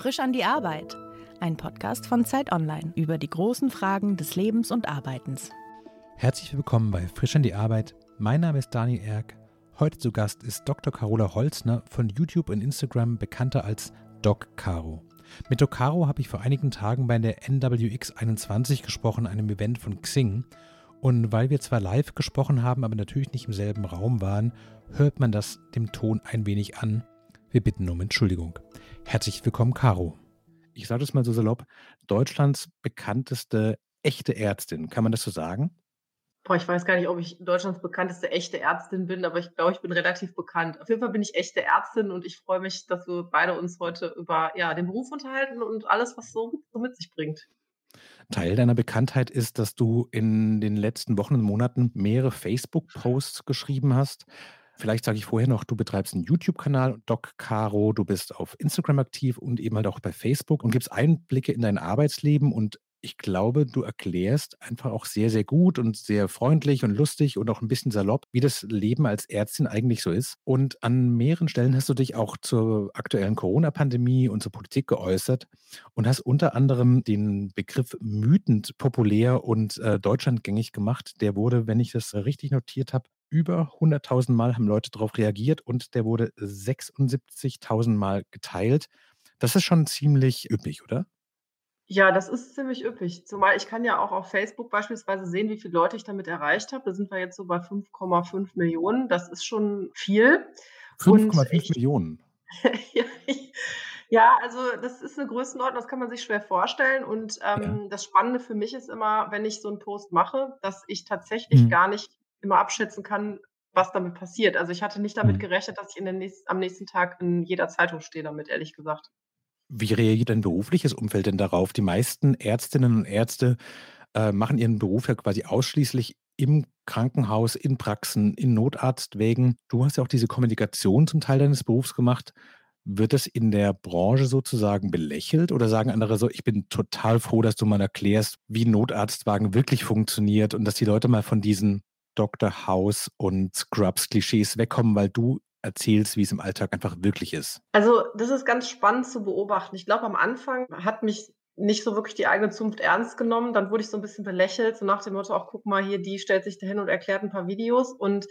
Frisch an die Arbeit. Ein Podcast von Zeit Online über die großen Fragen des Lebens und Arbeitens. Herzlich willkommen bei Frisch an die Arbeit. Mein Name ist Daniel Erck. Heute zu Gast ist Dr. Carola Holzner von YouTube und Instagram bekannter als Doc Caro. Mit Doc Caro habe ich vor einigen Tagen bei der NWX 21 gesprochen, einem Event von Xing. Und weil wir zwar live gesprochen haben, aber natürlich nicht im selben Raum waren, hört man das dem Ton ein wenig an. Wir bitten um Entschuldigung. Herzlich willkommen, Caro. Ich sage es mal so salopp, Deutschlands bekannteste echte Ärztin. Kann man das so sagen? Boah, ich weiß gar nicht, ob ich Deutschlands bekannteste echte Ärztin bin, aber ich glaube, ich bin relativ bekannt. Auf jeden Fall bin ich echte Ärztin und ich freue mich, dass wir beide uns heute über ja, den Beruf unterhalten und alles, was so, so mit sich bringt. Teil deiner Bekanntheit ist, dass du in den letzten Wochen und Monaten mehrere Facebook-Posts geschrieben hast, Vielleicht sage ich vorher noch, du betreibst einen YouTube-Kanal, Doc Caro, du bist auf Instagram aktiv und eben halt auch bei Facebook und gibst Einblicke in dein Arbeitsleben und ich glaube, du erklärst einfach auch sehr, sehr gut und sehr freundlich und lustig und auch ein bisschen salopp, wie das Leben als Ärztin eigentlich so ist. Und an mehreren Stellen hast du dich auch zur aktuellen Corona-Pandemie und zur Politik geäußert und hast unter anderem den Begriff mythend populär und äh, deutschlandgängig gemacht. Der wurde, wenn ich das richtig notiert habe, über 100.000 Mal haben Leute darauf reagiert und der wurde 76.000 Mal geteilt. Das ist schon ziemlich üppig, oder? Ja, das ist ziemlich üppig. Zumal ich kann ja auch auf Facebook beispielsweise sehen, wie viele Leute ich damit erreicht habe. Da sind wir jetzt so bei 5,5 Millionen. Das ist schon viel. 5,5 Millionen. ja, ich, ja, also das ist eine Größenordnung, das kann man sich schwer vorstellen. Und ähm, ja. das Spannende für mich ist immer, wenn ich so einen Post mache, dass ich tatsächlich mhm. gar nicht immer abschätzen kann, was damit passiert. Also ich hatte nicht damit mhm. gerechnet, dass ich in den nächsten, am nächsten Tag in jeder Zeitung stehe damit, ehrlich gesagt. Wie reagiert dein berufliches Umfeld denn darauf? Die meisten Ärztinnen und Ärzte äh, machen ihren Beruf ja quasi ausschließlich im Krankenhaus, in Praxen, in Notarztwägen. Du hast ja auch diese Kommunikation zum Teil deines Berufs gemacht. Wird das in der Branche sozusagen belächelt oder sagen andere so, ich bin total froh, dass du mal erklärst, wie Notarztwagen wirklich funktioniert und dass die Leute mal von diesen Dr. House und Scrubs-Klischees wegkommen, weil du erzählst, wie es im Alltag einfach wirklich ist? Also, das ist ganz spannend zu beobachten. Ich glaube, am Anfang hat mich nicht so wirklich die eigene Zunft ernst genommen. Dann wurde ich so ein bisschen belächelt, so nach dem Motto, auch guck mal hier, die stellt sich dahin und erklärt ein paar Videos. Und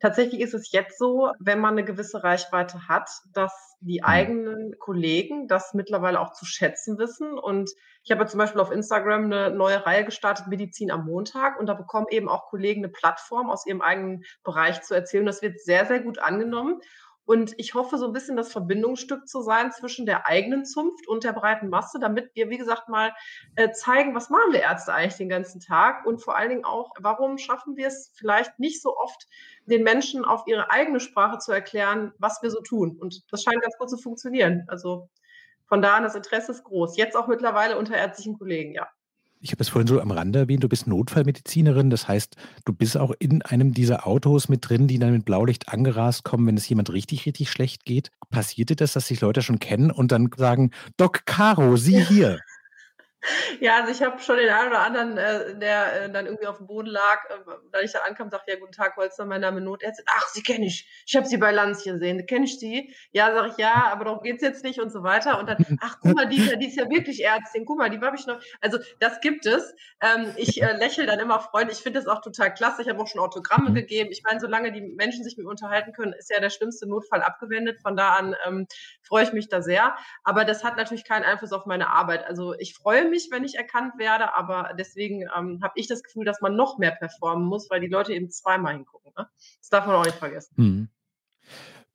tatsächlich ist es jetzt so, wenn man eine gewisse Reichweite hat, dass die mhm. eigenen Kollegen das mittlerweile auch zu schätzen wissen. Und ich habe zum Beispiel auf Instagram eine neue Reihe gestartet, Medizin am Montag. Und da bekommen eben auch Kollegen eine Plattform aus ihrem eigenen Bereich zu erzählen. Das wird sehr, sehr gut angenommen. Und ich hoffe, so ein bisschen das Verbindungsstück zu sein zwischen der eigenen Zunft und der breiten Masse, damit wir, wie gesagt, mal äh, zeigen, was machen wir Ärzte eigentlich den ganzen Tag und vor allen Dingen auch, warum schaffen wir es vielleicht nicht so oft, den Menschen auf ihre eigene Sprache zu erklären, was wir so tun. Und das scheint ganz gut zu funktionieren. Also von daher, das Interesse ist groß. Jetzt auch mittlerweile unter ärztlichen Kollegen, ja. Ich habe es vorhin so am Rande erwähnt, du bist Notfallmedizinerin. Das heißt, du bist auch in einem dieser Autos mit drin, die dann mit Blaulicht angerast kommen, wenn es jemand richtig, richtig schlecht geht. Passiert dir das, dass sich Leute schon kennen und dann sagen, Doc Caro, Sie hier? Ja, also ich habe schon den einen oder anderen, äh, der äh, dann irgendwie auf dem Boden lag, äh, da ich da ankam, sagte, ja, guten Tag, Holzer, mein Name Notärztin. Ach, Sie kenne ich. Ich habe Sie bei Lanz hier gesehen. Kenne ich Sie? Ja, sage ich, ja, aber darum geht's jetzt nicht und so weiter. Und dann, ach, guck mal, die, die ist ja wirklich Ärztin. Guck mal, die habe ich noch. Also das gibt es. Ähm, ich äh, lächle dann immer freundlich. Ich finde das auch total klasse. Ich habe auch schon Autogramme mhm. gegeben. Ich meine, solange die Menschen sich mit mir unterhalten können, ist ja der schlimmste Notfall abgewendet. Von da an ähm, freue ich mich da sehr. Aber das hat natürlich keinen Einfluss auf meine Arbeit. Also ich freue mich, wenn ich erkannt werde, aber deswegen ähm, habe ich das Gefühl, dass man noch mehr performen muss, weil die Leute eben zweimal hingucken. Ne? Das darf man auch nicht vergessen. Mhm.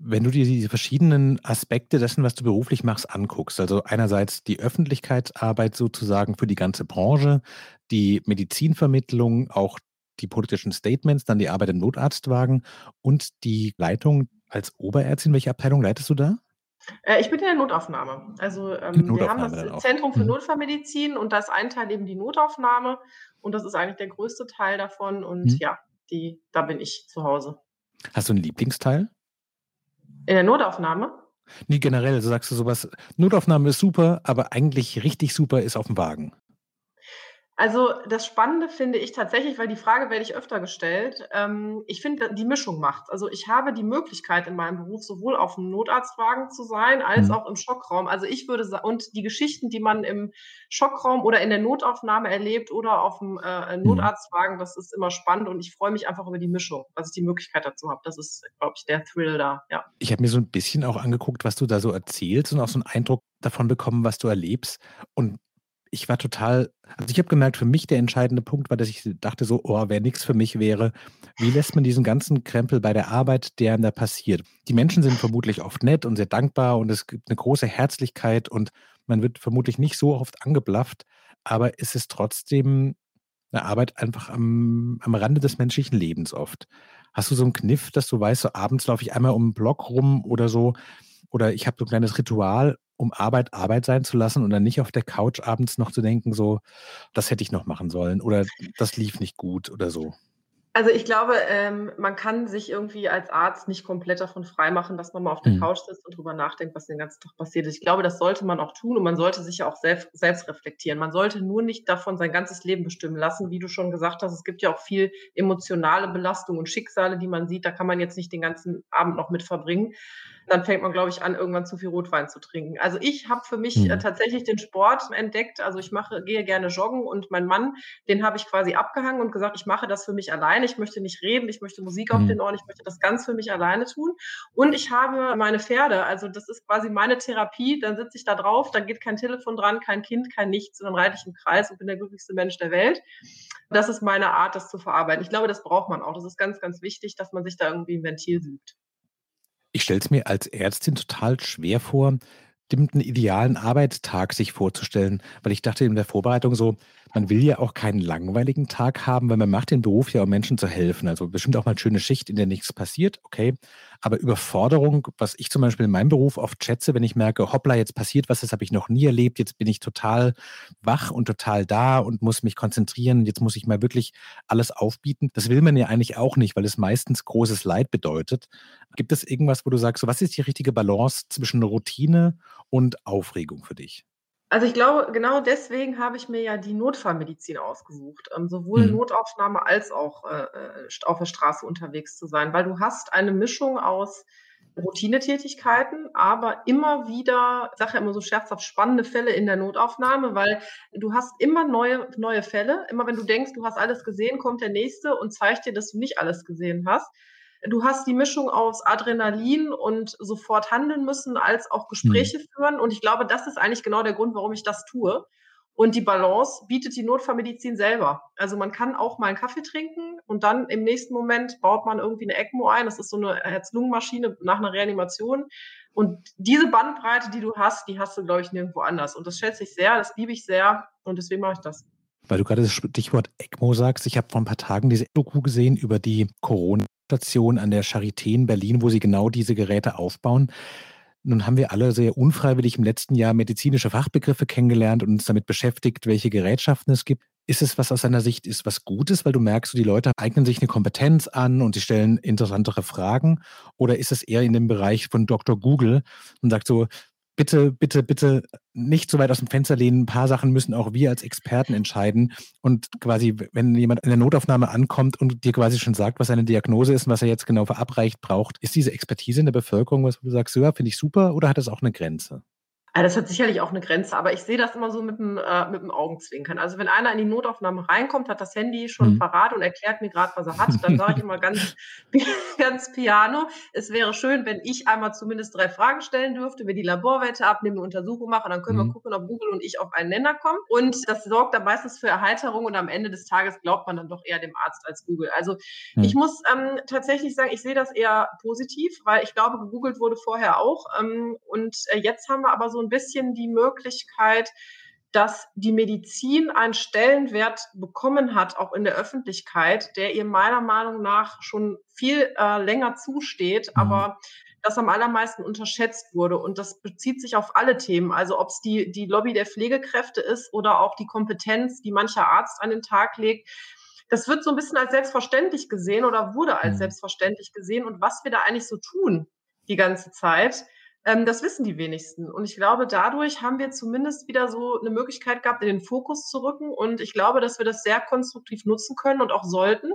Wenn du dir diese verschiedenen Aspekte dessen, was du beruflich machst, anguckst, also einerseits die Öffentlichkeitsarbeit sozusagen für die ganze Branche, die Medizinvermittlung, auch die politischen Statements, dann die Arbeit im Notarztwagen und die Leitung als Oberärztin, welche Abteilung leitest du da? Äh, ich bin in der Notaufnahme. Also ähm, Notaufnahme wir haben das Zentrum für mhm. Notfallmedizin und da ist ein Teil eben die Notaufnahme und das ist eigentlich der größte Teil davon und mhm. ja, die, da bin ich zu Hause. Hast du einen Lieblingsteil? In der Notaufnahme? Nee, generell, also sagst du sowas, Notaufnahme ist super, aber eigentlich richtig super ist auf dem Wagen. Also das Spannende finde ich tatsächlich, weil die Frage werde ich öfter gestellt. Ähm, ich finde, die Mischung macht. Also ich habe die Möglichkeit in meinem Beruf sowohl auf dem Notarztwagen zu sein, als mhm. auch im Schockraum. Also ich würde sagen, und die Geschichten, die man im Schockraum oder in der Notaufnahme erlebt oder auf dem äh, mhm. Notarztwagen, das ist immer spannend und ich freue mich einfach über die Mischung, dass ich die Möglichkeit dazu habe. Das ist, glaube ich, der Thrill da. Ja. Ich habe mir so ein bisschen auch angeguckt, was du da so erzählst und auch so einen Eindruck davon bekommen, was du erlebst. Und ich war total, also ich habe gemerkt, für mich der entscheidende Punkt war, dass ich dachte so, oh, wer nichts für mich wäre, wie lässt man diesen ganzen Krempel bei der Arbeit, der da passiert? Die Menschen sind vermutlich oft nett und sehr dankbar und es gibt eine große Herzlichkeit und man wird vermutlich nicht so oft angeblafft, aber es ist trotzdem eine Arbeit einfach am, am Rande des menschlichen Lebens oft. Hast du so einen Kniff, dass du weißt, so abends laufe ich einmal um den Block rum oder so, oder ich habe so ein kleines Ritual, um Arbeit Arbeit sein zu lassen und dann nicht auf der Couch abends noch zu denken, so, das hätte ich noch machen sollen oder das lief nicht gut oder so. Also ich glaube, ähm, man kann sich irgendwie als Arzt nicht komplett davon freimachen, dass man mal auf der mhm. Couch sitzt und drüber nachdenkt, was den ganzen Tag passiert ist. Ich glaube, das sollte man auch tun und man sollte sich ja auch selbst, selbst reflektieren. Man sollte nur nicht davon sein ganzes Leben bestimmen lassen. Wie du schon gesagt hast, es gibt ja auch viel emotionale Belastung und Schicksale, die man sieht. Da kann man jetzt nicht den ganzen Abend noch mit verbringen dann fängt man, glaube ich, an, irgendwann zu viel Rotwein zu trinken. Also ich habe für mich mhm. äh, tatsächlich den Sport entdeckt. Also ich mache, gehe gerne joggen und mein Mann, den habe ich quasi abgehangen und gesagt, ich mache das für mich alleine. Ich möchte nicht reden, ich möchte Musik auf mhm. den Ohren, ich möchte das ganz für mich alleine tun. Und ich habe meine Pferde, also das ist quasi meine Therapie. Dann sitze ich da drauf, dann geht kein Telefon dran, kein Kind, kein Nichts, und dann reite ich im Kreis und bin der glücklichste Mensch der Welt. Das ist meine Art, das zu verarbeiten. Ich glaube, das braucht man auch. Das ist ganz, ganz wichtig, dass man sich da irgendwie ein Ventil sucht. Ich stelle es mir als Ärztin total schwer vor, einen idealen Arbeitstag sich vorzustellen, weil ich dachte in der Vorbereitung so, man will ja auch keinen langweiligen Tag haben, weil man macht den Beruf ja, um Menschen zu helfen. Also bestimmt auch mal eine schöne Schicht, in der nichts passiert, okay. Aber Überforderung, was ich zum Beispiel in meinem Beruf oft schätze, wenn ich merke, hoppla, jetzt passiert was, das habe ich noch nie erlebt, jetzt bin ich total wach und total da und muss mich konzentrieren, jetzt muss ich mal wirklich alles aufbieten. Das will man ja eigentlich auch nicht, weil es meistens großes Leid bedeutet. Gibt es irgendwas, wo du sagst, so, was ist die richtige Balance zwischen Routine und Aufregung für dich? Also ich glaube, genau deswegen habe ich mir ja die Notfallmedizin ausgesucht, ähm, sowohl mhm. Notaufnahme als auch äh, äh auf der Straße unterwegs zu sein, weil du hast eine Mischung aus Routinetätigkeiten, aber immer wieder, ich sage ja immer so scherzhaft, spannende Fälle in der Notaufnahme, weil du hast immer neue, neue Fälle. Immer wenn du denkst, du hast alles gesehen, kommt der nächste und zeigt dir, dass du nicht alles gesehen hast. Du hast die Mischung aus Adrenalin und sofort handeln müssen, als auch Gespräche mhm. führen. Und ich glaube, das ist eigentlich genau der Grund, warum ich das tue. Und die Balance bietet die Notfallmedizin selber. Also man kann auch mal einen Kaffee trinken und dann im nächsten Moment baut man irgendwie eine ECMO ein. Das ist so eine Herz-Lungen-Maschine nach einer Reanimation. Und diese Bandbreite, die du hast, die hast du, glaube ich, nirgendwo anders. Und das schätze ich sehr, das liebe ich sehr und deswegen mache ich das. Weil du gerade das Stichwort ECMO sagst, ich habe vor ein paar Tagen diese Doku gesehen über die Corona Station an der Charité in Berlin, wo sie genau diese Geräte aufbauen. Nun haben wir alle sehr unfreiwillig im letzten Jahr medizinische Fachbegriffe kennengelernt und uns damit beschäftigt, welche Gerätschaften es gibt. Ist es was aus deiner Sicht ist was Gutes, weil du merkst, die Leute eignen sich eine Kompetenz an und sie stellen interessantere Fragen? Oder ist es eher in dem Bereich von Dr. Google und sagt so, bitte, bitte, bitte nicht so weit aus dem Fenster lehnen. Ein paar Sachen müssen auch wir als Experten entscheiden. Und quasi, wenn jemand in der Notaufnahme ankommt und dir quasi schon sagt, was seine Diagnose ist und was er jetzt genau verabreicht braucht, ist diese Expertise in der Bevölkerung, was du sagst, ja, finde ich super oder hat das auch eine Grenze? Ja, das hat sicherlich auch eine Grenze, aber ich sehe das immer so mit dem, äh, mit dem Augenzwinkern. Also wenn einer in die Notaufnahme reinkommt, hat das Handy schon mhm. parat und erklärt mir gerade, was er hat, dann sage ich immer ganz, ganz piano. Es wäre schön, wenn ich einmal zumindest drei Fragen stellen dürfte, wir die Laborwerte abnehmen, eine Untersuchung machen, dann können mhm. wir gucken, ob Google und ich auf einen Nenner kommen. Und das sorgt dann meistens für Erheiterung und am Ende des Tages glaubt man dann doch eher dem Arzt als Google. Also mhm. ich muss ähm, tatsächlich sagen, ich sehe das eher positiv, weil ich glaube, gegoogelt wurde vorher auch. Ähm, und äh, jetzt haben wir aber so ein bisschen die Möglichkeit, dass die Medizin einen Stellenwert bekommen hat, auch in der Öffentlichkeit, der ihr meiner Meinung nach schon viel äh, länger zusteht, mhm. aber das am allermeisten unterschätzt wurde. Und das bezieht sich auf alle Themen. Also ob es die, die Lobby der Pflegekräfte ist oder auch die Kompetenz, die mancher Arzt an den Tag legt. Das wird so ein bisschen als selbstverständlich gesehen oder wurde als mhm. selbstverständlich gesehen. Und was wir da eigentlich so tun die ganze Zeit, Ähm, das wissen die wenigsten. Und ich glaube, dadurch haben wir zumindest wieder so eine Möglichkeit gehabt, in den Fokus zu rücken. Und ich glaube, dass wir das sehr konstruktiv nutzen können und auch sollten.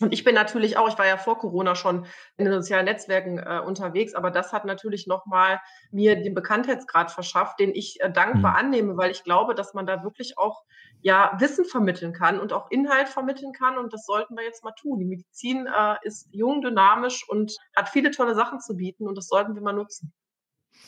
Und ich bin natürlich auch, ich war ja vor Corona schon in den sozialen Netzwerken äh, unterwegs, aber das hat natürlich nochmal mir den Bekanntheitsgrad verschafft, den ich äh, dankbar mhm. annehme, weil ich glaube, dass man da wirklich auch ja Wissen vermitteln kann und auch Inhalt vermitteln kann und das sollten wir jetzt mal tun. Die Medizin äh, ist jung, dynamisch und hat viele tolle Sachen zu bieten und das sollten wir mal nutzen.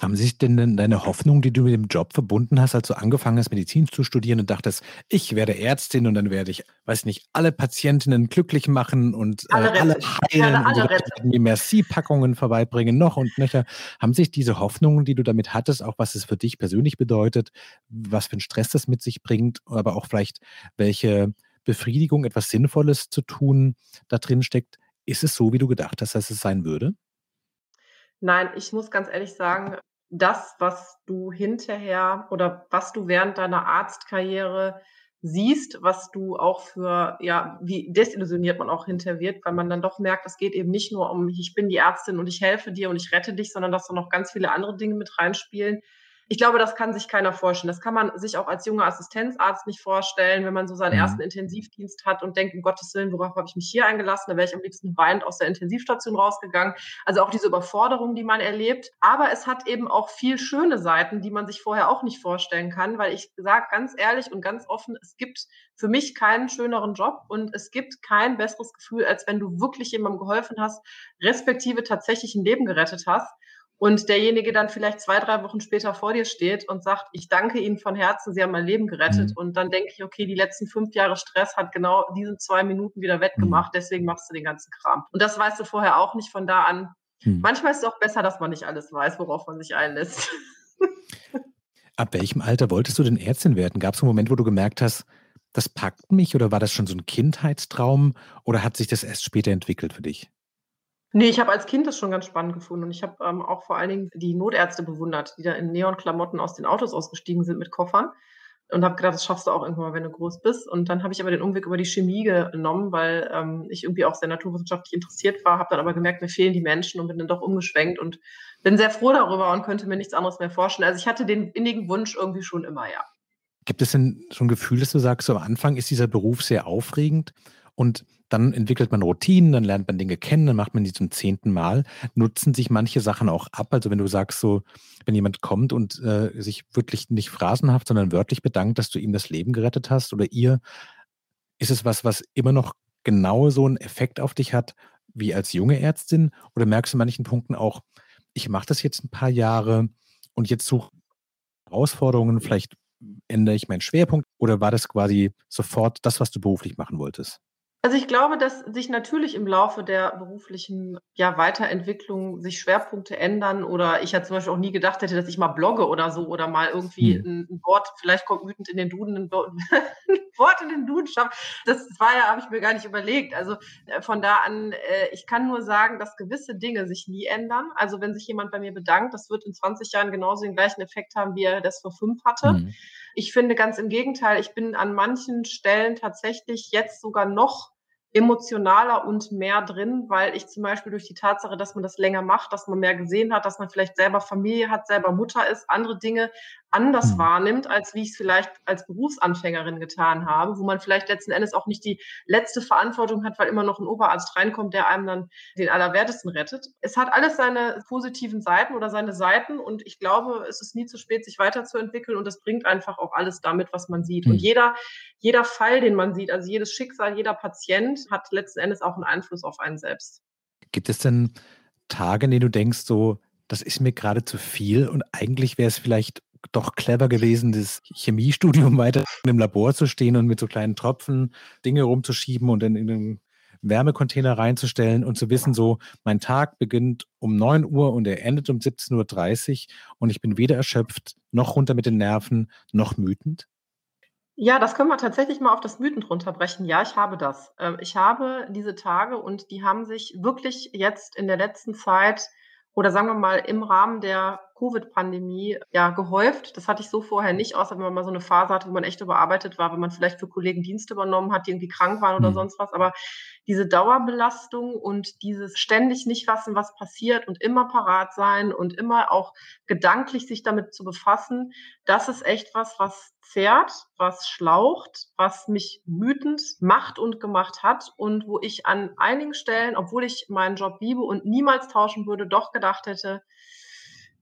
Haben sich denn deine Hoffnungen, die du mit dem Job verbunden hast, als du angefangen hast, Medizin zu studieren und dachtest, ich werde Ärztin und dann werde ich, weiß nicht, alle Patientinnen glücklich machen und äh, alle, alle heilen alle und so die Merci-Packungen vorbeibringen, noch und nöcher. Haben sich diese Hoffnungen, die du damit hattest, auch was es für dich persönlich bedeutet, was für einen Stress das mit sich bringt, aber auch vielleicht welche Befriedigung, etwas Sinnvolles zu tun, da drin steckt, ist es so, wie du gedacht hast, dass es sein würde? Nein, ich muss ganz ehrlich sagen, das, was du hinterher oder was du während deiner Arztkarriere siehst, was du auch für, ja, wie desillusioniert man auch hinterher wird, weil man dann doch merkt, es geht eben nicht nur um, ich bin die Ärztin und ich helfe dir und ich rette dich, sondern dass da noch ganz viele andere Dinge mit reinspielen, ich glaube, das kann sich keiner vorstellen. Das kann man sich auch als junger Assistenzarzt nicht vorstellen, wenn man so seinen mhm. ersten Intensivdienst hat und denkt, um Gottes Willen, worauf habe ich mich hier eingelassen? Da wäre ich am liebsten weinend aus der Intensivstation rausgegangen. Also auch diese Überforderung, die man erlebt. Aber es hat eben auch viel schöne Seiten, die man sich vorher auch nicht vorstellen kann, weil ich sage ganz ehrlich und ganz offen, es gibt für mich keinen schöneren Job und es gibt kein besseres Gefühl, als wenn du wirklich jemandem geholfen hast, respektive tatsächlich ein Leben gerettet hast und derjenige dann vielleicht zwei, drei Wochen später vor dir steht und sagt, ich danke Ihnen von Herzen, Sie haben mein Leben gerettet. Mhm. Und dann denke ich, okay, die letzten fünf Jahre Stress hat genau diese zwei Minuten wieder wettgemacht, mhm. deswegen machst du den ganzen Kram. Und das weißt du vorher auch nicht von da an. Mhm. Manchmal ist es auch besser, dass man nicht alles weiß, worauf man sich einlässt. Ab welchem Alter wolltest du denn Ärztin werden? Gab es einen Moment, wo du gemerkt hast, das packt mich oder war das schon so ein Kindheitstraum oder hat sich das erst später entwickelt für dich? Nee, ich habe als Kind das schon ganz spannend gefunden und ich habe ähm, auch vor allen Dingen die Notärzte bewundert, die da in Neonklamotten aus den Autos ausgestiegen sind mit Koffern und habe gedacht, das schaffst du auch irgendwann mal, wenn du groß bist. Und dann habe ich aber den Umweg über die Chemie genommen, weil ähm, ich irgendwie auch sehr naturwissenschaftlich interessiert war, habe dann aber gemerkt, mir fehlen die Menschen und bin dann doch umgeschwenkt und bin sehr froh darüber und könnte mir nichts anderes mehr vorstellen. Also ich hatte den innigen Wunsch irgendwie schon immer, ja. Gibt es denn so ein Gefühl, dass du sagst, so am Anfang ist dieser Beruf sehr aufregend und dann entwickelt man Routinen, dann lernt man Dinge kennen, dann macht man die zum zehnten Mal. Nutzen sich manche Sachen auch ab? Also wenn du sagst so, wenn jemand kommt und äh, sich wirklich nicht phrasenhaft, sondern wörtlich bedankt, dass du ihm das Leben gerettet hast oder ihr, ist es was, was immer noch genau so einen Effekt auf dich hat wie als junge Ärztin? Oder merkst du in manchen Punkten auch, ich mache das jetzt ein paar Jahre und jetzt suche Herausforderungen, vielleicht ändere ich meinen Schwerpunkt oder war das quasi sofort das, was du beruflich machen wolltest? Also ich glaube, dass sich natürlich im Laufe der beruflichen ja, Weiterentwicklung sich Schwerpunkte ändern oder ich ja zum Beispiel auch nie gedacht hätte, dass ich mal blogge oder so oder mal irgendwie ein, ein, Wort, vielleicht kommt wütend in den Duden, ein, Wort in den Duden schafft. Das war ja, habe ich mir gar nicht überlegt. Also äh, von da an, äh, ich kann nur sagen, dass gewisse Dinge sich nie ändern. Also wenn sich jemand bei mir bedankt, das wird in 20 Jahren genauso den gleichen Effekt haben, wie er das vor fünf hatte. Hm. Ich finde ganz im Gegenteil, ich bin an manchen Stellen tatsächlich jetzt sogar noch emotionaler und mehr drin, weil ich zum Beispiel durch die Tatsache, dass man das länger macht, dass man mehr gesehen hat, dass man vielleicht selber Familie hat, selber Mutter ist, andere Dinge anders mhm. wahrnimmt, als wie ich es vielleicht als Berufsanfängerin getan habe, wo man vielleicht letzten Endes auch nicht die letzte Verantwortung hat, weil immer noch ein Oberarzt reinkommt, der einem dann den Allerwertesten rettet. Es hat alles seine positiven Seiten oder seine Seiten und ich glaube, es ist nie zu spät, sich weiterzuentwickeln und es bringt einfach auch alles damit, was man sieht. Mhm. Und jeder, jeder Fall, den man sieht, also jedes Schicksal, jeder Patient hat letzten Endes auch einen Einfluss auf einen selbst. Gibt es denn Tage, in denen du denkst, so, das ist mir gerade zu viel und eigentlich wäre es vielleicht doch clever gewesen, das Chemiestudium weiter im Labor zu stehen und mit so kleinen Tropfen Dinge rumzuschieben und dann in den Wärmecontainer reinzustellen und zu wissen, so, mein Tag beginnt um 9 Uhr und er endet um 17.30 Uhr und ich bin weder erschöpft, noch runter mit den Nerven, noch wütend? Ja, das können wir tatsächlich mal auf das Mythen runterbrechen. Ja, ich habe das. Ähm, ich habe diese Tage und die haben sich wirklich jetzt in der letzten Zeit oder sagen wir mal im Rahmen der Covid-Pandemie ja gehäuft. Das hatte ich so vorher nicht, außer wenn man mal so eine Phase hatte, wo man echt überarbeitet war, wenn man vielleicht für Kollegen Dienste übernommen hat, die irgendwie krank waren oder mhm. sonst was. Aber diese Dauerbelastung und dieses ständig nicht wissen, was passiert und immer parat sein und immer auch gedanklich sich damit zu befassen, das ist echt was, was zehrt, was schlaucht, was mich wütend macht und gemacht hat und wo ich an einigen Stellen, obwohl ich meinen Job liebe und niemals tauschen würde, doch gedacht hätte,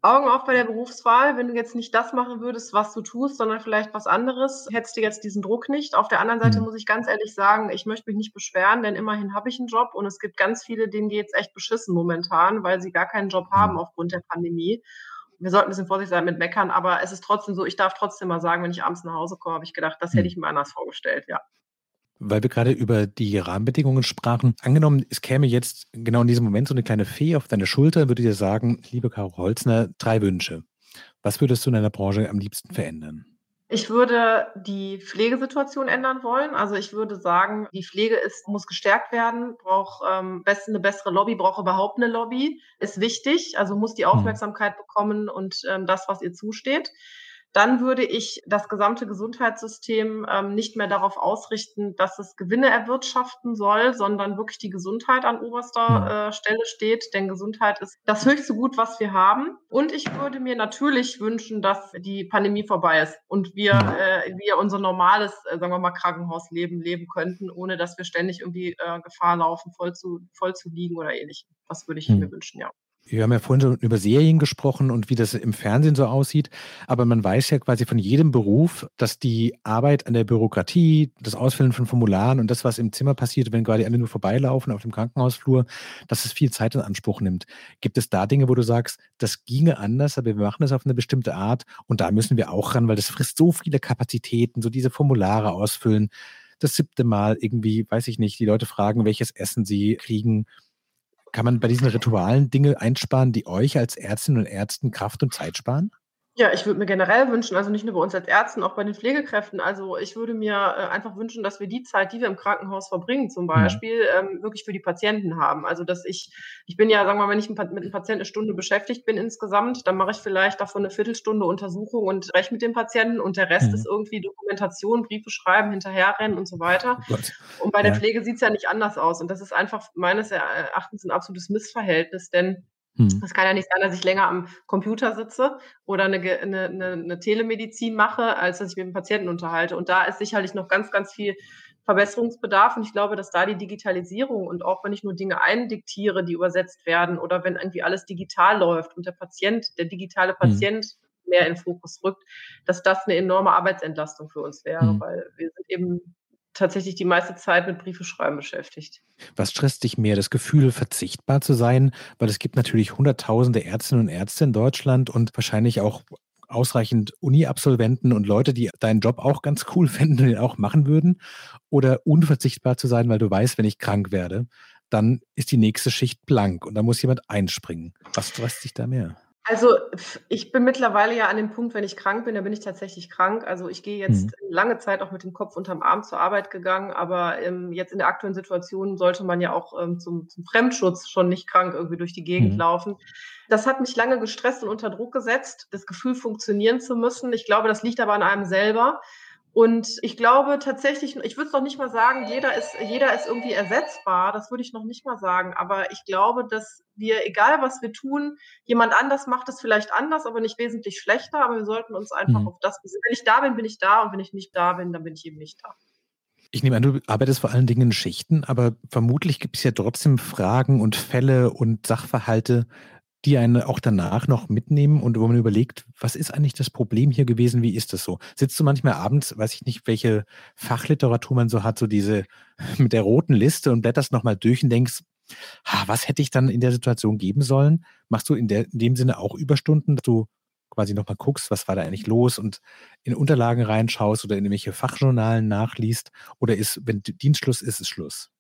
Augen auf bei der Berufswahl. Wenn du jetzt nicht das machen würdest, was du tust, sondern vielleicht was anderes, hättest du jetzt diesen Druck nicht. Auf der anderen Seite mhm. muss ich ganz ehrlich sagen, ich möchte mich nicht beschweren, denn immerhin habe ich einen Job und es gibt ganz viele, denen geht es echt beschissen momentan, weil sie gar keinen Job haben mhm. aufgrund der Pandemie. Wir sollten ein bisschen vorsichtig sein mit Meckern, aber es ist trotzdem so, ich darf trotzdem mal sagen, wenn ich abends nach Hause komme, habe ich gedacht, das hätte mhm. ich mir anders vorgestellt, ja. Weil wir gerade über die Rahmenbedingungen sprachen. Angenommen, es käme jetzt genau in diesem Moment so eine kleine Fee auf deine Schulter, würde dir sagen, liebe Caro Holzner, drei Wünsche. Was würdest du in deiner Branche am liebsten verändern? Ich würde die Pflegesituation ändern wollen. Also ich würde sagen, die Pflege ist, muss gestärkt werden, braucht ähm, eine bessere Lobby, braucht überhaupt eine Lobby, ist wichtig, also muss die mhm. Aufmerksamkeit bekommen und ähm, das, was ihr zusteht dann würde ich das gesamte Gesundheitssystem ähm, nicht mehr darauf ausrichten, dass es Gewinne erwirtschaften soll, sondern wirklich die Gesundheit an oberster äh, Stelle steht. Denn Gesundheit ist das höchste Gut, was wir haben. Und ich würde mir natürlich wünschen, dass die Pandemie vorbei ist und wir, äh, wir unser normales, äh, sagen wir mal, Krankenhausleben leben könnten, ohne dass wir ständig irgendwie äh, Gefahr laufen, voll zu, voll zu liegen oder ähnlichem. Das würde ich hm. mir wünschen, ja. Wir haben ja vorhin schon über Serien gesprochen und wie das im Fernsehen so aussieht. Aber man weiß ja quasi von jedem Beruf, dass die Arbeit an der Bürokratie, das Ausfüllen von Formularen und das, was im Zimmer passiert, wenn gerade alle nur vorbeilaufen auf dem Krankenhausflur, dass es viel Zeit in Anspruch nimmt. Gibt es da Dinge, wo du sagst, das ginge anders, aber wir machen das auf eine bestimmte Art und da müssen wir auch ran, weil das frisst so viele Kapazitäten, so diese Formulare ausfüllen. Das siebte Mal irgendwie, weiß ich nicht, die Leute fragen, welches Essen sie kriegen kann man bei diesen Ritualen Dinge einsparen, die euch als Ärztinnen und Ärzten Kraft und Zeit sparen? Ja, ich würde mir generell wünschen, also nicht nur bei uns als Ärzten, auch bei den Pflegekräften. Also ich würde mir äh, einfach wünschen, dass wir die Zeit, die wir im Krankenhaus verbringen, zum mhm. Beispiel, ähm, wirklich für die Patienten haben. Also dass ich, ich bin ja, sagen wir mal, wenn ich mit einem Patienten eine Stunde beschäftigt bin insgesamt, dann mache ich vielleicht davon eine Viertelstunde Untersuchung und spreche mit dem Patienten und der Rest mhm. ist irgendwie Dokumentation, Briefe schreiben, hinterherrennen und so weiter. Oh und bei der ja. Pflege sieht es ja nicht anders aus. Und das ist einfach meines Erachtens ein absolutes Missverhältnis, denn. Es kann ja nicht sein, dass ich länger am Computer sitze oder eine, eine, eine, Telemedizin mache, als dass ich mit dem Patienten unterhalte. Und da ist sicherlich noch ganz, ganz viel Verbesserungsbedarf. Und ich glaube, dass da die Digitalisierung und auch wenn ich nur Dinge eindiktiere, die übersetzt werden oder wenn irgendwie alles digital läuft und der Patient, der digitale hm. Patient hm. mehr in den Fokus rückt, dass das eine enorme Arbeitsentlastung für uns wäre, hm. weil wir sind eben tatsächlich die meiste Zeit mit Briefe schreiben beschäftigt. Was stresst dich mehr? Das Gefühl, verzichtbar zu sein? Weil es gibt natürlich hunderttausende Ärztinnen und Ärzte in Deutschland und wahrscheinlich auch ausreichend Uni-Absolventen und Leute, die deinen Job auch ganz cool fänden und den auch machen würden. Oder unverzichtbar zu sein, weil du weißt, wenn ich krank werde, dann ist die nächste Schicht blank und da muss jemand einspringen. Was stresst dich da mehr? Also, ich bin mittlerweile ja an dem Punkt, wenn ich krank bin, dann bin ich tatsächlich krank. Also, ich gehe jetzt Mhm. lange Zeit auch mit dem Kopf unterm Arm zur Arbeit gegangen, aber, ähm, jetzt in der aktuellen Situation sollte man ja auch, ähm, zum zum Fremdschutz schon nicht krank irgendwie durch die Gegend Mhm. laufen. Das hat mich lange gestresst und unter Druck gesetzt, das Gefühl, funktionieren zu müssen. Ich glaube, das liegt aber an einem selber. Und ich glaube tatsächlich, ich würde es noch nicht mal sagen, jeder ist, jeder ist irgendwie ersetzbar. Das würde ich noch nicht mal sagen. Aber ich glaube, dass wir, egal was wir tun, jemand anders macht es vielleicht anders, aber nicht wesentlich schlechter. Aber wir sollten uns einfach mhm. auf das, wenn ich da bin, bin ich da. Und wenn ich nicht da bin, dann bin ich eben nicht da. Ich nehme an, du arbeitest vor allen Dingen in Schichten, aber vermutlich gibt es ja trotzdem Fragen und Fälle und Sachverhalte, die einen auch danach noch mitnehmen und wo man überlegt, was ist eigentlich das Problem hier gewesen, wie ist das so? Sitzt du manchmal abends, weiß ich nicht, welche Fachliteratur man so hat, so diese mit der roten Liste und blätterst nochmal durch und denkst, was hätte ich dann in der Situation geben sollen? Machst du in, der, in dem Sinne auch Überstunden, dass du quasi nochmal guckst, was war da eigentlich los und in Unterlagen reinschaust oder in irgendwelche Fachjournalen nachliest? Oder ist, wenn Dienstschluss ist, ist Schluss?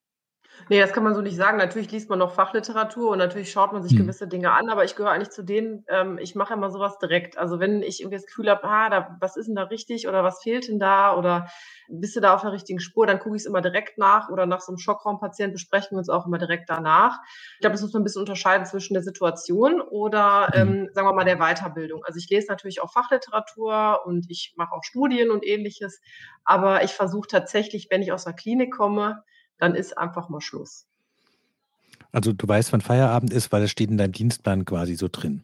Nee, das kann man so nicht sagen. Natürlich liest man noch Fachliteratur und natürlich schaut man sich Mhm. gewisse Dinge an, aber ich gehöre eigentlich zu denen, ähm, ich mache immer sowas direkt. Also, wenn ich irgendwie das Gefühl habe, ah, da was ist denn da richtig oder was fehlt denn da oder bist du da auf der richtigen Spur, dann gucke ich es immer direkt nach oder nach so einem Schockraumpatienten besprechen wir uns auch immer direkt danach. Ich glaube, das muss man ein bisschen unterscheiden zwischen der Situation oder, Mhm. ähm, sagen wir mal, der Weiterbildung. Also, ich lese natürlich auch Fachliteratur und ich mache auch Studien und Ähnliches, aber ich versuche tatsächlich, wenn ich aus der Klinik komme, dann ist einfach mal Schluss. Also du weißt, wann Feierabend ist, weil es steht in deinem Dienstplan quasi so drin.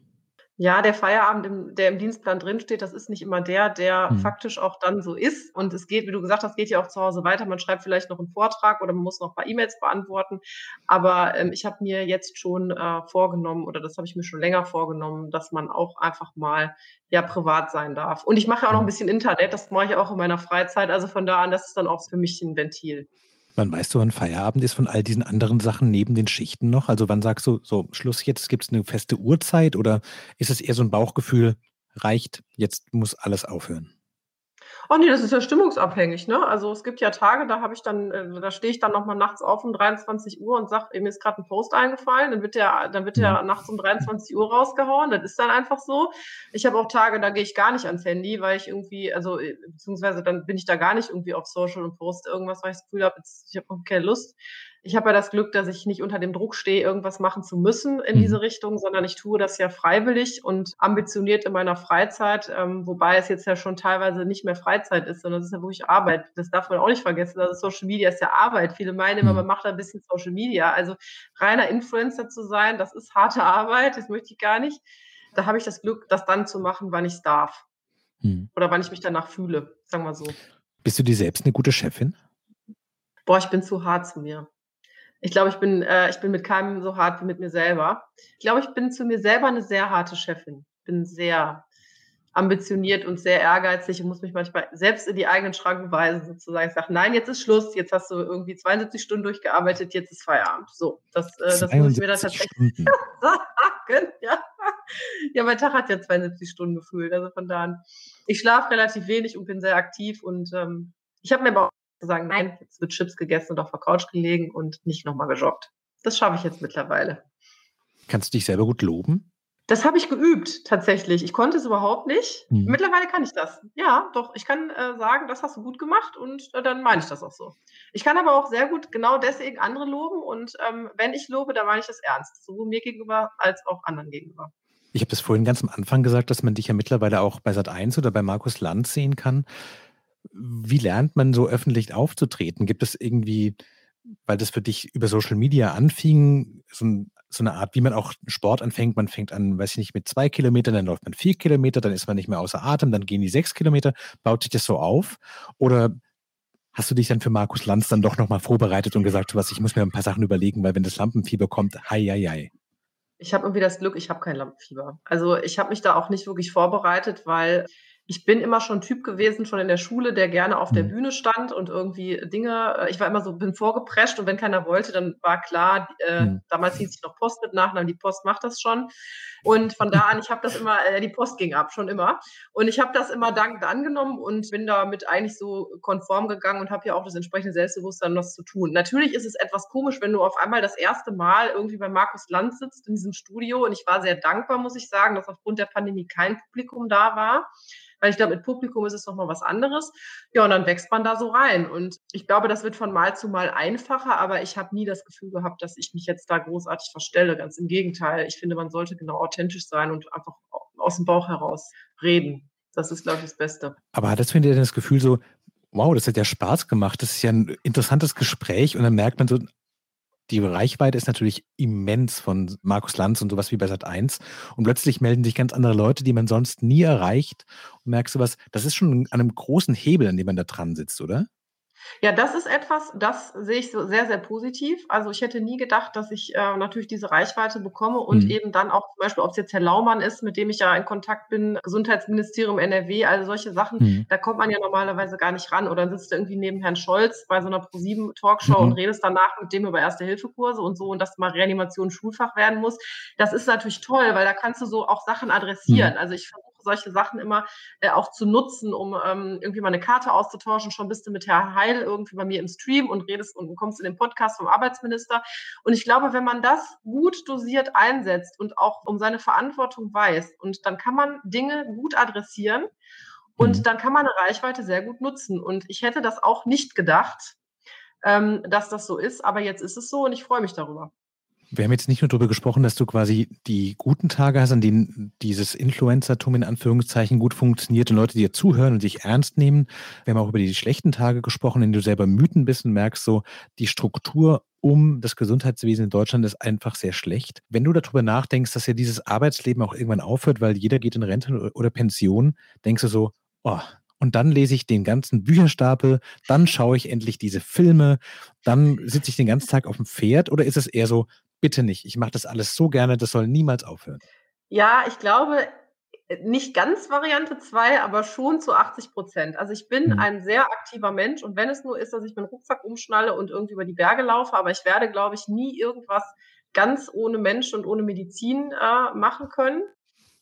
Ja, der Feierabend, im, der im Dienstplan drinsteht, das ist nicht immer der, der Mhm. faktisch auch dann so ist. Und es geht, wie du gesagt hast, geht ja auch zu Hause weiter. Man schreibt vielleicht noch einen Vortrag oder man muss noch ein paar E-Mails beantworten. Aber ähm, ich habe mir jetzt schon äh, vorgenommen, oder das habe ich mir schon länger vorgenommen, dass man auch einfach mal ja privat sein darf. Und ich mache ja auch noch ein Mhm. bisschen Internet, das mache ich auch in meiner Freizeit. Also von da an, das ist dann auch für mich ein Ventil. Wann weißt du, wann Feierabend ist von all diesen anderen Sachen neben den Schichten noch? Also wann sagst du, so Schluss jetzt, gibt es eine feste Uhrzeit oder ist es eher so ein Bauchgefühl, reicht, jetzt muss alles aufhören? Oh ne, das ist ja stimmungsabhängig, ne? Also, es gibt ja Tage, da habe ich dann äh, da stehe ich dann noch mal nachts auf um 23:00 und sage: „Ey, mir ist grad 'n Post eingefallen“, dann wird der dann wird Mhm. der nachts um 23:00 rausgehauen. Das ist dann einfach so. Ich habe auch Tage, da gehe ich gar nicht ans Handy, weil ich irgendwie also, äh, beziehungsweise dann bin ich da gar nicht irgendwie auf Social und poste irgendwas, weil ich das Gefühl habe, ich habe keine Lust. Ich habe ja das Glück, dass ich nicht unter dem Druck stehe, irgendwas machen zu müssen in Mhm. diese Richtung, sondern ich tue das ja freiwillig und ambitioniert in meiner Freizeit, ähm, wobei es jetzt ja schon teilweise nicht mehr Freizeit ist, sondern es ist ja wirklich Arbeit. Das darf man auch nicht vergessen. Also, Social Media ist ja Arbeit. Viele meinen immer, man Mhm. macht da 'n bisschen Social Media. Also, reiner Influencer zu sein, das ist harte Arbeit, das möchte ich gar nicht. Da habe ich das Glück, das dann zu machen, wann ich's darf Mhm. oder wann ich mich danach fühle, sagen wir so. Bist du dir selbst eine gute Chefin? Boah, ich bin zu hart zu mir. Ich glaube, ich bin äh, ich bin mit keinem so hart wie mit mir selber. Ich glaube, ich bin zu mir selber 'ne sehr harte Chefin. Bin sehr ambitioniert und sehr ehrgeizig und muss mich manchmal selbst in die eigenen Schranken weisen sozusagen. Ich sage: „Nein, jetzt ist Schluss. Jetzt hast du irgendwie 72 Stunden durchgearbeitet, jetzt ist Feierabend.“ So, das äh, das muss ich mir dann 72 tatsächlich sagen, ja. Ja, mein Tag hat ja 72 Stunden gefühlt, also von da an. Ich schlafe relativ wenig und bin sehr aktiv und, ähm, ich habe mir aber auch zu sagen: „Nein, jetzt wird Chips gegessen und auf der Couch gelegen und nicht noch mal gejoggt.“ Das schaffe ich jetzt mittlerweile. Kannst du dich selber gut loben? Das habe ich geübt tatsächlich. Ich konnte es überhaupt nicht. Mhm. Mittlerweile kann ich das. Ja, doch, ich kann, äh, sagen: „Das hast du gut gemacht“ und, äh, dann meine ich das auch so. Ich kann aber auch sehr gut genau deswegen andere loben und, ähm, wenn ich lobe, dann meine ich das ernst, sowohl mir gegenüber als auch anderen gegenüber. Ich habe das vorhin ganz am Anfang gesagt, dass man dich ja mittlerweile auch bei Sat.1 oder bei Markus Lanz sehen kann. Wie lernt man so öffentlich aufzutreten? Gibt es irgendwie weil das für dich über Social Media anfing, so 'n so 'ne Art, wie man auch Sport anfängt. Man fängt an, weiß ich nicht, mit 2 Kilometern, dann läuft man 4 Kilometer, dann ist man nicht mehr außer Atem, dann gehen die 6 Kilometer. Baut sich das so auf? Oder hast du dich dann für Markus Lanz dann doch noch mal vorbereitet und gesagt: „Du was, ich muss mir 'n paar Sachen überlegen, weil wenn das Lampenfieber kommt, hei, hei, hei.“ Ich habe irgendwie das Glück, ich habe kein Lampenfieber. Also, ich habe mich da auch nicht wirklich vorbereitet, weil ich bin immer schon Typ gewesen, schon in der Schule, der gerne auf der Mhm. Bühne stand und irgendwie Dinge äh, ich war immer so bin vorgeprescht und wenn keiner wollte, dann war klar, äh, Mhm. damals hieß ich noch Post mit Nachnamen, die Post macht das schon. Und von da an, ich habe das immer äh, die Post ging ab, schon immer. Und ich habe das immer dankend angenommen und bin damit eigentlich so konform gegangen und habe ja auch das entsprechende Selbstbewusstsein, was zu tun. Natürlich ist es etwas komisch, wenn du auf einmal das erste Mal irgendwie bei Markus Lanz sitzt in diesem Studio und ich war sehr dankbar, muss ich sagen, dass aufgrund der Pandemie kein Publikum da war, weil ich glaube, mit Publikum ist es noch mal was anderes. Ja, und dann wächst man da so rein und ich glaube, das wird von Mal zu Mal einfacher, aber ich habe nie das Gefühl gehabt, dass ich mich jetzt da großartig verstelle. Ganz im Gegenteil. Ich finde, man sollte genau authentisch sein und einfach a aus'm Bauch heraus reden. Das ist, glaube ich, das Beste. Aber hattest du hinterher das Gefühl so: „Wow, das hat ja Spaß gemacht. Das ist ja 'n interessantes Gespräch.“ Und dann merkt man so, die Reichweite ist natürlich immens von Markus Lanz und so was wie bei Sat.1. Und plötzlich melden sich ganz andere Leute, die man sonst nie erreicht. Und merkst du was, das ist schon an 'nem großen Hebel, an dem man da dran sitzt, oder? Ja, das ist etwas, das sehe ich so sehr, sehr positiv. Also, ich hätte nie gedacht, dass ich, äh, natürlich diese Reichweite bekomme und Mhm. eben dann auch zum Beispiel, ob's jetzt Herr Laumann ist, mit dem ich ja in Kontakt bin, Gesundheitsministerium NRW, also solche Sachen, Mhm. da kommt man ja normalerweise gar nicht ran. Oder dann sitzt du irgendwie neben Herrn Scholz bei so 'ner ProSieben Talkshow und Mhm. redest danach mit dem über Erste-Hilfe-Kurse und so und dass mal Reanimation Schulfach werden muss. Das ist natürlich toll, weil da kannst du so auch Sachen adressieren. Mhm. Also, ich versuche solche Sachen immer äh, auch zu nutzen, um ähm, irgendwie mal eine Karte auszutauschen. Schon bist du mit Herr Heil irgendwie bei mir im Stream und redest und kommst in den Podcast vom Arbeitsminister. Und ich glaube, wenn man das gut dosiert einsetzt und auch um seine Verantwortung weiß, und dann kann man Dinge gut adressieren und mhm. dann kann man eine Reichweite sehr gut nutzen. Und ich hätte das auch nicht gedacht, ähm, dass das so ist, aber jetzt ist es so und ich freue mich darüber. Wir haben jetzt nicht nur darüber gesprochen, dass du quasi die guten Tage hast, an denen dieses Influencertum in Anführungszeichen gut funktioniert und Leute dir zuhören und dich ernst nehmen. Wir haben auch über die schlechten Tage gesprochen, in denen du selber Mythen bist und merkst so, die Struktur um das Gesundheitswesen in Deutschland ist einfach sehr schlecht. Wenn du darüber nachdenkst, dass ja dieses Arbeitsleben auch irgendwann aufhört, weil jeder geht in Rente oder Pension, denkst du so, oh, und dann lese ich den ganzen Bücherstapel, dann schaue ich endlich diese Filme, dann sitze ich den ganzen Tag auf dem Pferd oder ist es eher so, bitte nicht. Ich mache das alles so gerne, das soll niemals aufhören. Ja, ich glaube, äh, nicht ganz Variante 2, aber schon zu 80 Prozent. Also ich bin mhm. ein sehr aktiver Mensch und wenn es nur ist, dass ich meinen Rucksack umschnalle und irgendwie über die Berge laufe, aber ich werde, glaube ich, nie irgendwas ganz ohne Mensch und ohne Medizin äh, machen können.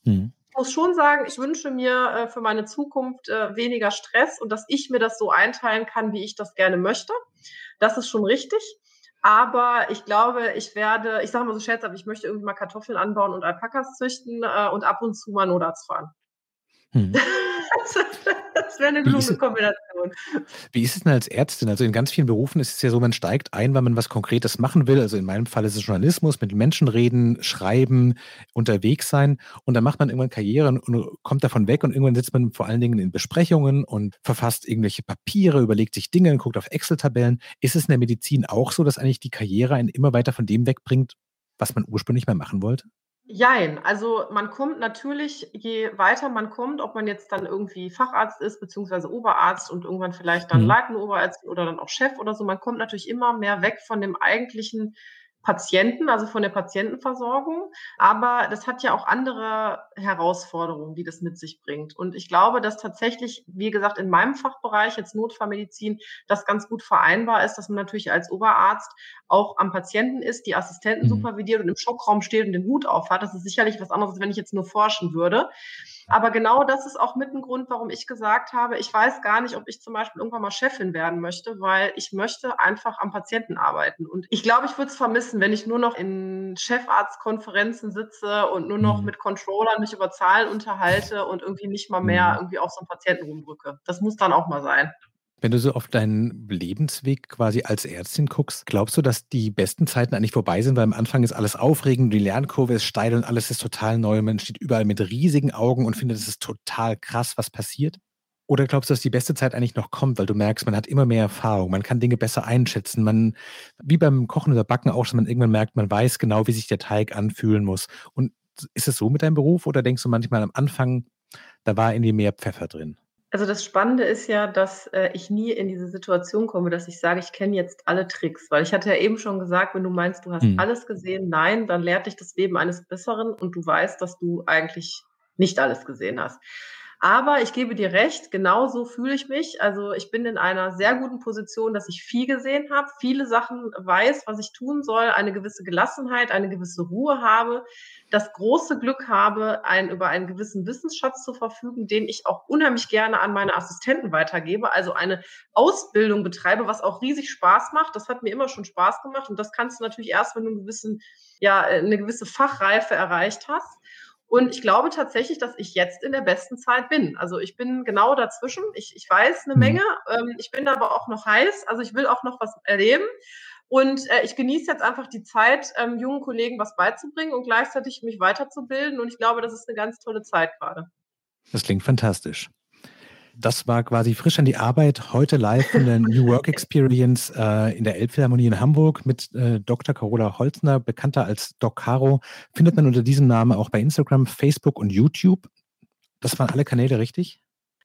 Mhm. Ich muss schon sagen, ich wünsche mir äh, für meine Zukunft äh, weniger Stress und dass ich mir das so einteilen kann, wie ich das gerne möchte. Das ist schon richtig. Aber ich glaube, ich werde, ich sage mal so scherzhaft, ich möchte irgendwie mal Kartoffeln anbauen und Alpakas züchten äh, und ab und zu mal Notarzt fahren. Hm. das wäre eine gelungene Kombination. Wie ist es denn als Ärztin? Also in ganz vielen Berufen ist es ja so, man steigt ein, weil man was Konkretes machen will. Also in meinem Fall ist es Journalismus, mit Menschen reden, schreiben, unterwegs sein. Und dann macht man irgendwann Karriere und kommt davon weg und irgendwann sitzt man vor allen Dingen in Besprechungen und verfasst irgendwelche Papiere, überlegt sich Dinge und guckt auf Excel-Tabellen. Ist es in der Medizin auch so, dass eigentlich die Karriere einen immer weiter von dem wegbringt, was man ursprünglich mal machen wollte? Jein, also man kommt natürlich, je weiter man kommt, ob man jetzt dann irgendwie Facharzt ist, beziehungsweise Oberarzt und irgendwann vielleicht dann mhm. leitende Oberarzt oder dann auch Chef oder so, man kommt natürlich immer mehr weg von dem eigentlichen Patienten, also von der Patientenversorgung. Aber das hat ja auch andere Herausforderungen, die das mit sich bringt. Und ich glaube, dass tatsächlich, wie gesagt, in meinem Fachbereich, jetzt Notfallmedizin, das ganz gut vereinbar ist, dass man natürlich als Oberarzt auch am Patienten ist, die Assistenten mhm. supervidiert und im Schockraum steht und den Hut aufhat. Das ist sicherlich was anderes, als wenn ich jetzt nur forschen würde. Aber genau das ist auch mit ein Grund, warum ich gesagt habe, ich weiß gar nicht, ob ich zum Beispiel irgendwann mal Chefin werden möchte, weil ich möchte einfach am Patienten arbeiten. Und ich glaube, ich würde es vermissen, wenn ich nur noch in Chefarztkonferenzen sitze und nur noch mhm. mit Controllern mich über Zahlen unterhalte und irgendwie nicht mal mehr mhm. irgendwie auf so einen Patienten rumdrücke. Das muss dann auch mal sein. Wenn du so auf deinen Lebensweg quasi als Ärztin guckst, glaubst du, dass die besten Zeiten eigentlich vorbei sind? Weil am Anfang ist alles aufregend, die Lernkurve ist steil und alles ist total neu. Man steht überall mit riesigen Augen und findet, es ist total krass, was passiert. Oder glaubst du, dass die beste Zeit eigentlich noch kommt, weil du merkst, man hat immer mehr Erfahrung, man kann Dinge besser einschätzen, man, wie beim Kochen oder Backen auch, dass man irgendwann merkt, man weiß genau, wie sich der Teig anfühlen muss. Und ist es so mit deinem Beruf oder denkst du manchmal am Anfang, da war irgendwie mehr Pfeffer drin? Also das Spannende ist ja, dass äh, ich nie in diese Situation komme, dass ich sage, ich kenne jetzt alle Tricks. Weil ich hatte ja eben schon gesagt, wenn du meinst, du hast hm. alles gesehen, nein, dann lehrt dich das Leben eines Besseren und du weißt, dass du eigentlich nicht alles gesehen hast. Aber ich gebe dir recht, genau so fühle ich mich. Also ich bin in einer sehr guten Position, dass ich viel gesehen habe, viele Sachen weiß, was ich tun soll, eine gewisse Gelassenheit, eine gewisse Ruhe habe, das große Glück habe, ein, über einen gewissen Wissensschatz zu verfügen, den ich auch unheimlich gerne an meine Assistenten weitergebe. Also eine Ausbildung betreibe, was auch riesig Spaß macht. Das hat mir immer schon Spaß gemacht und das kannst du natürlich erst, wenn du einen gewissen, ja, eine gewisse Fachreife erreicht hast. Und ich glaube tatsächlich, dass ich jetzt in der besten Zeit bin. Also ich bin genau dazwischen. Ich, ich weiß eine mhm. Menge. Ähm, ich bin aber auch noch heiß. Also ich will auch noch was erleben. Und äh, ich genieße jetzt einfach die Zeit, ähm, jungen Kollegen was beizubringen und gleichzeitig mich weiterzubilden. Und ich glaube, das ist eine ganz tolle Zeit gerade. Das klingt fantastisch. Das war quasi frisch an die Arbeit, heute live von der New Work Experience äh, in der Elbphilharmonie in Hamburg mit äh, Dr. Carola Holzner, bekannter als Doc Caro. Findet man unter diesem Namen auch bei Instagram, Facebook und YouTube. Das waren alle Kanäle richtig?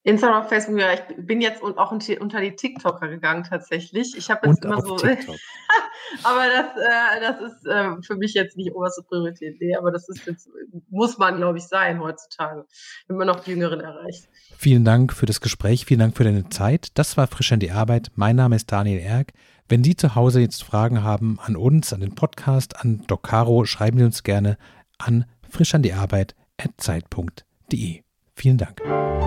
Instagram, Facebook, ja, ich bin jetzt auch unter die TikToker gegangen tatsächlich. Ich habe jetzt und immer so. aber das, äh, das ist äh, für mich jetzt nicht oberste Priorität. Nee, aber das ist jetzt, muss man, glaube ich, sein heutzutage, wenn man noch die Jüngeren erreicht. Vielen Dank für das Gespräch, vielen Dank für deine Zeit. Das war Frisch an die Arbeit. Mein Name ist Daniel Erck. Wenn Sie zu Hause jetzt Fragen haben an uns, an den Podcast, an Docaro, schreiben Sie uns gerne an frischandiearbeit.zeit.de. Vielen Dank.